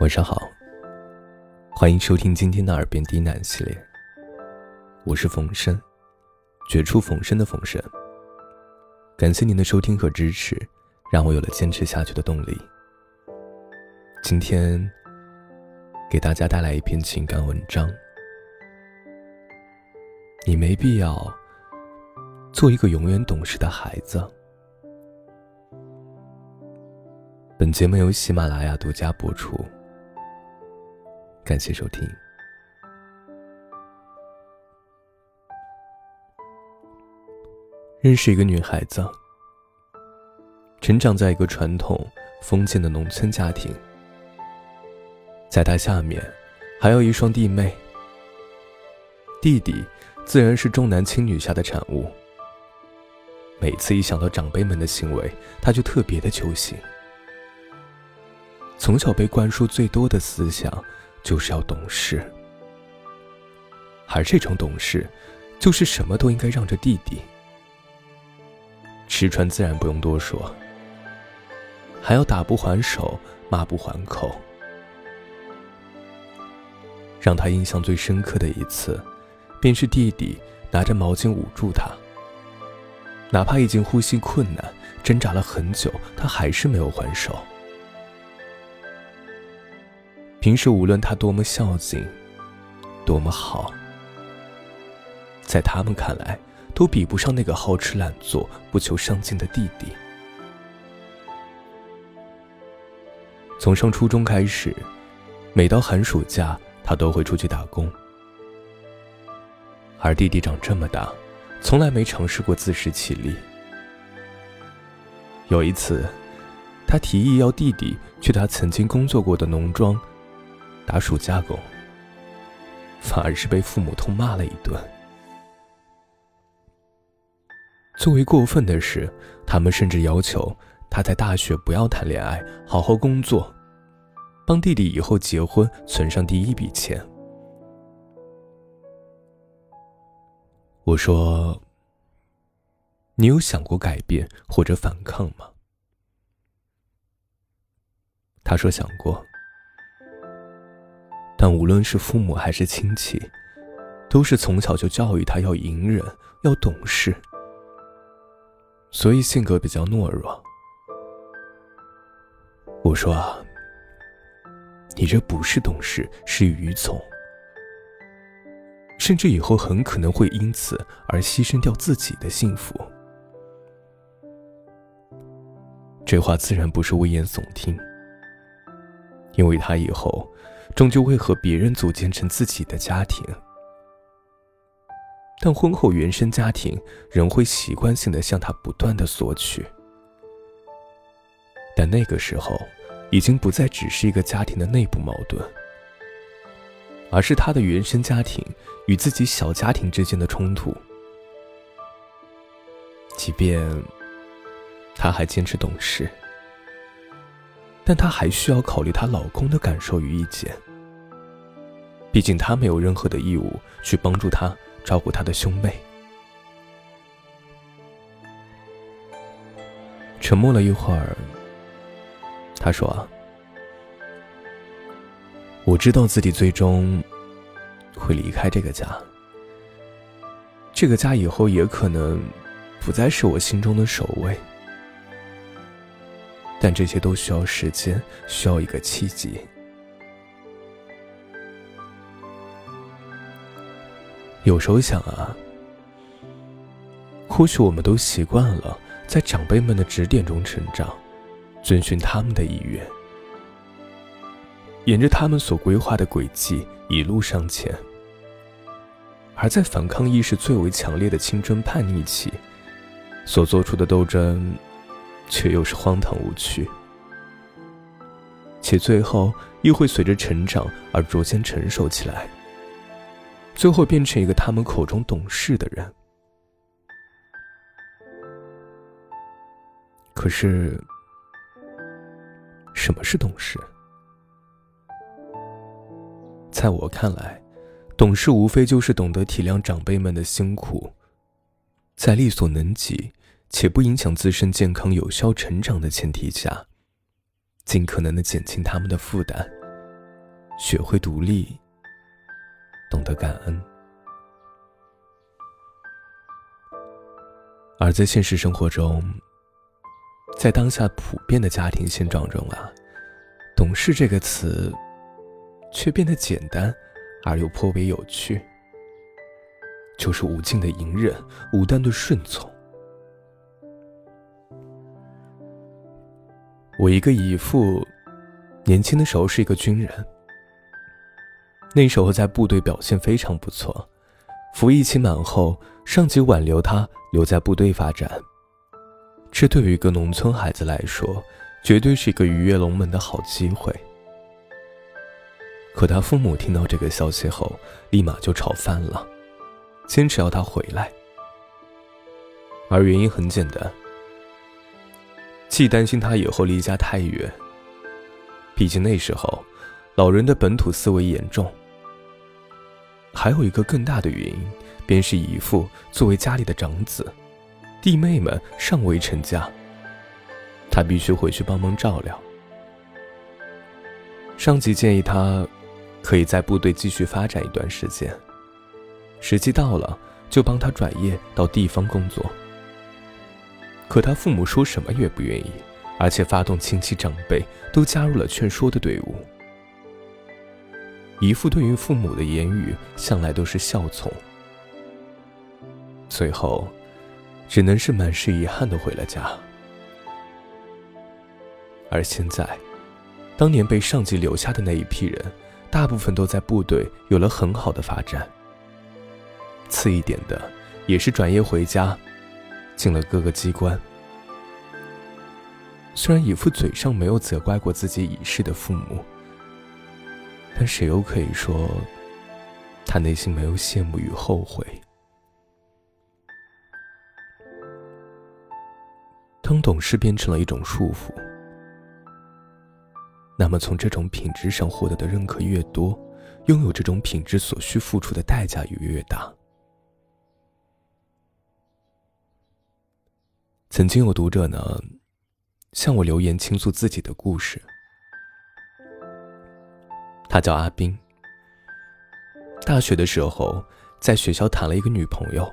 晚上好，欢迎收听今天的耳边低喃系列。我是冯生，绝处逢生的冯生。感谢您的收听和支持，让我有了坚持下去的动力。今天给大家带来一篇情感文章。你没必要做一个永远懂事的孩子。本节目由喜马拉雅独家播出。感谢收听。认识一个女孩子，成长在一个传统封建的农村家庭，在她下面还有一双弟妹。弟弟自然是重男轻女下的产物。每次一想到长辈们的行为，他就特别的揪心。从小被灌输最多的思想。就是要懂事，而这种懂事，就是什么都应该让着弟弟。吃穿自然不用多说，还要打不还手，骂不还口。让他印象最深刻的一次，便是弟弟拿着毛巾捂住他，哪怕已经呼吸困难，挣扎了很久，他还是没有还手。平时无论他多么孝敬，多么好，在他们看来，都比不上那个好吃懒做、不求上进的弟弟。从上初中开始，每到寒暑假，他都会出去打工。而弟弟长这么大，从来没尝试过自食其力。有一次，他提议要弟弟去他曾经工作过的农庄。打暑假工，反而是被父母痛骂了一顿。最为过分的是，他们甚至要求他在大学不要谈恋爱，好好工作，帮弟弟以后结婚存上第一笔钱。我说：“你有想过改变或者反抗吗？”他说：“想过。”但无论是父母还是亲戚，都是从小就教育他要隐忍，要懂事，所以性格比较懦弱。我说啊，你这不是懂事，是愚从，甚至以后很可能会因此而牺牲掉自己的幸福。这话自然不是危言耸听，因为他以后。终究会和别人组建成自己的家庭，但婚后原生家庭仍会习惯性的向他不断的索取。但那个时候，已经不再只是一个家庭的内部矛盾，而是他的原生家庭与自己小家庭之间的冲突。即便他还坚持懂事。但她还需要考虑她老公的感受与意见。毕竟她没有任何的义务去帮助他照顾他的兄妹。沉默了一会儿，他说：“我知道自己最终会离开这个家，这个家以后也可能不再是我心中的首位。”但这些都需要时间，需要一个契机。有时候想啊，或许我们都习惯了在长辈们的指点中成长，遵循他们的意愿，沿着他们所规划的轨迹一路向前。而在反抗意识最为强烈的青春叛逆期，所做出的斗争。却又是荒唐无趣，且最后又会随着成长而逐渐成熟起来，最后变成一个他们口中懂事的人。可是，什么是懂事？在我看来，懂事无非就是懂得体谅长辈们的辛苦，在力所能及。且不影响自身健康、有效成长的前提下，尽可能的减轻他们的负担，学会独立，懂得感恩。而在现实生活中，在当下普遍的家庭现状中啊，“懂事”这个词却变得简单而又颇为有趣，就是无尽的隐忍，无端的顺从。我一个姨父，年轻的时候是一个军人，那时候在部队表现非常不错，服役期满后，上级挽留他。留在部队发展，这对于一个农村孩子来说，绝对是一个鱼跃龙门的好机会。可他父母听到这个消息后，立马就吵翻了，坚持要他回来。而原因很简单，既担心他以后离家太远，毕竟那时候老人的本土思维严重，还有一个更大的原因。便是姨父作为家里的长子，弟妹们尚未成家，他必须回去帮忙照料。上级建议他可以在部队继续发展一段时间，时机到了就帮他转业到地方工作。可他父母说什么也不愿意，而且发动亲戚长辈都加入了劝说的队伍。姨父对于父母的言语向来都是孝从。最后，只能是满是遗憾的回了家。而现在，当年被上级留下的那一批人，大部分都在部队有了很好的发展。次一点的，也是转业回家，进了各个机关。虽然姨父嘴上没有责怪过自己已逝的父母，但谁又可以说，他内心没有羡慕与后悔？当懂事变成了一种束缚，那么从这种品质上获得的认可越多，拥有这种品质所需付出的代价也越大。曾经有读者呢，向我留言倾诉自己的故事。他叫阿斌，大学的时候在学校谈了一个女朋友，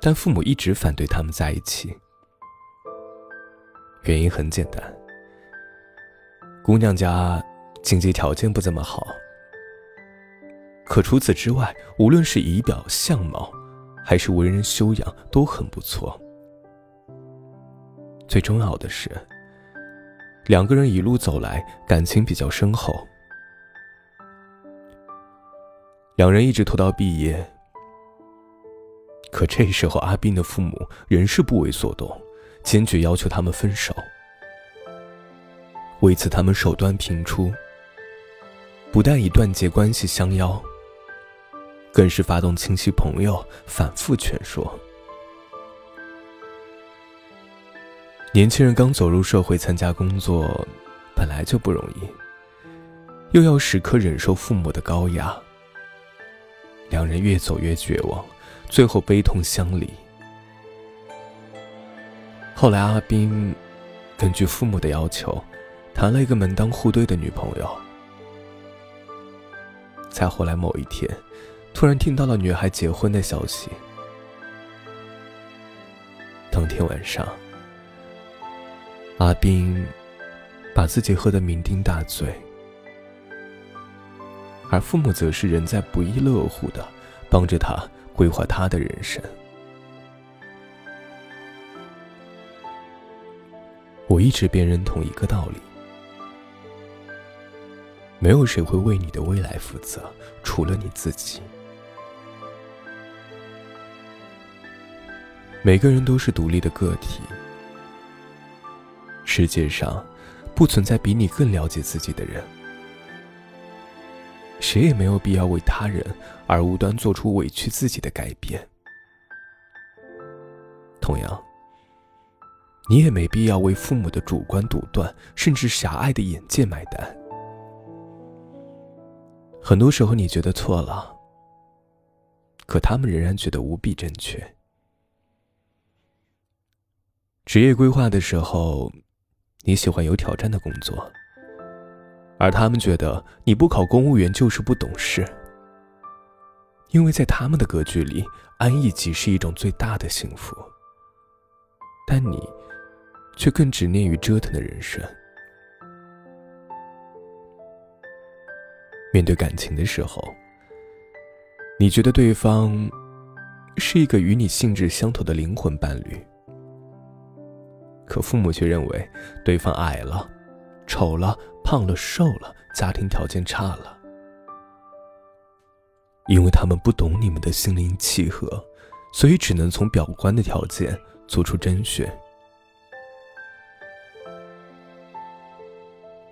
但父母一直反对他们在一起。原因很简单，姑娘家经济条件不怎么好，可除此之外，无论是仪表、相貌，还是为人修养都很不错。最重要的是，两个人一路走来，感情比较深厚。两人一直拖到毕业，可这时候阿斌的父母仍是不为所动。坚决要求他们分手。为此，他们手段频出，不但以断绝关系相邀，更是发动亲戚朋友反复劝说。年轻人刚走入社会参加工作，本来就不容易，又要时刻忍受父母的高压，两人越走越绝望，最后悲痛相离。后来，阿斌根据父母的要求，谈了一个门当户对的女朋友。再后来某一天，突然听到了女孩结婚的消息。当天晚上，阿斌把自己喝得酩酊大醉，而父母则是仍在不亦乐乎的帮着他规划他的人生。我一直便认同一个道理：没有谁会为你的未来负责，除了你自己。每个人都是独立的个体，世界上不存在比你更了解自己的人，谁也没有必要为他人而无端做出委屈自己的改变。同样。你也没必要为父母的主观独断，甚至狭隘的眼界买单。很多时候，你觉得错了，可他们仍然觉得无比正确。职业规划的时候，你喜欢有挑战的工作，而他们觉得你不考公务员就是不懂事，因为在他们的格局里，安逸即是一种最大的幸福。但你，却更执念于折腾的人生。面对感情的时候，你觉得对方是一个与你性质相投的灵魂伴侣，可父母却认为对方矮了、丑了。胖了，瘦了，家庭条件差了，因为他们不懂你们的心灵契合，所以只能从表观的条件做出甄选。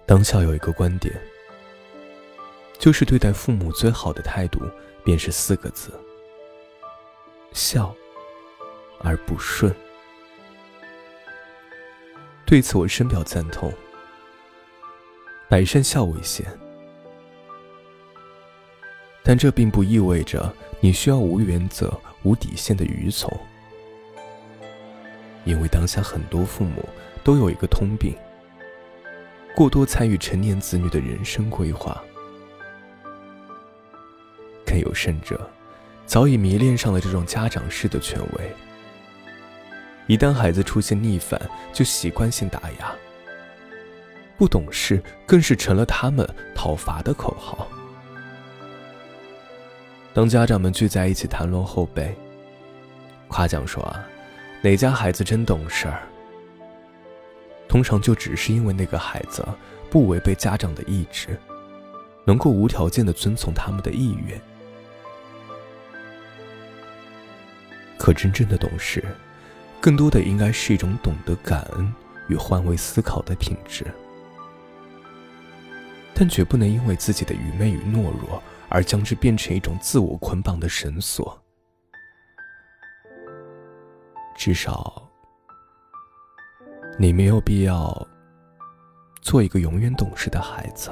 当下有一个观点，就是对待父母最好的态度，便是四个字：孝而不顺。对此，我深表赞同。百善孝为先，但这并不意味着你需要无原则、无底线的愚从。因为当下很多父母都有一个通病：过多参与成年子女的人生规划。更有甚者，早已迷恋上了这种家长式的权威。一旦孩子出现逆反，就习惯性打压。不懂事，更是成了他们讨伐的口号。当家长们聚在一起谈论后辈，夸奖说啊，哪家孩子真懂事儿，通常就只是因为那个孩子不违背家长的意志，能够无条件的遵从他们的意愿。可真正的懂事，更多的应该是一种懂得感恩与换位思考的品质。但绝不能因为自己的愚昧与懦弱而将之变成一种自我捆绑的绳索。至少，你没有必要做一个永远懂事的孩子。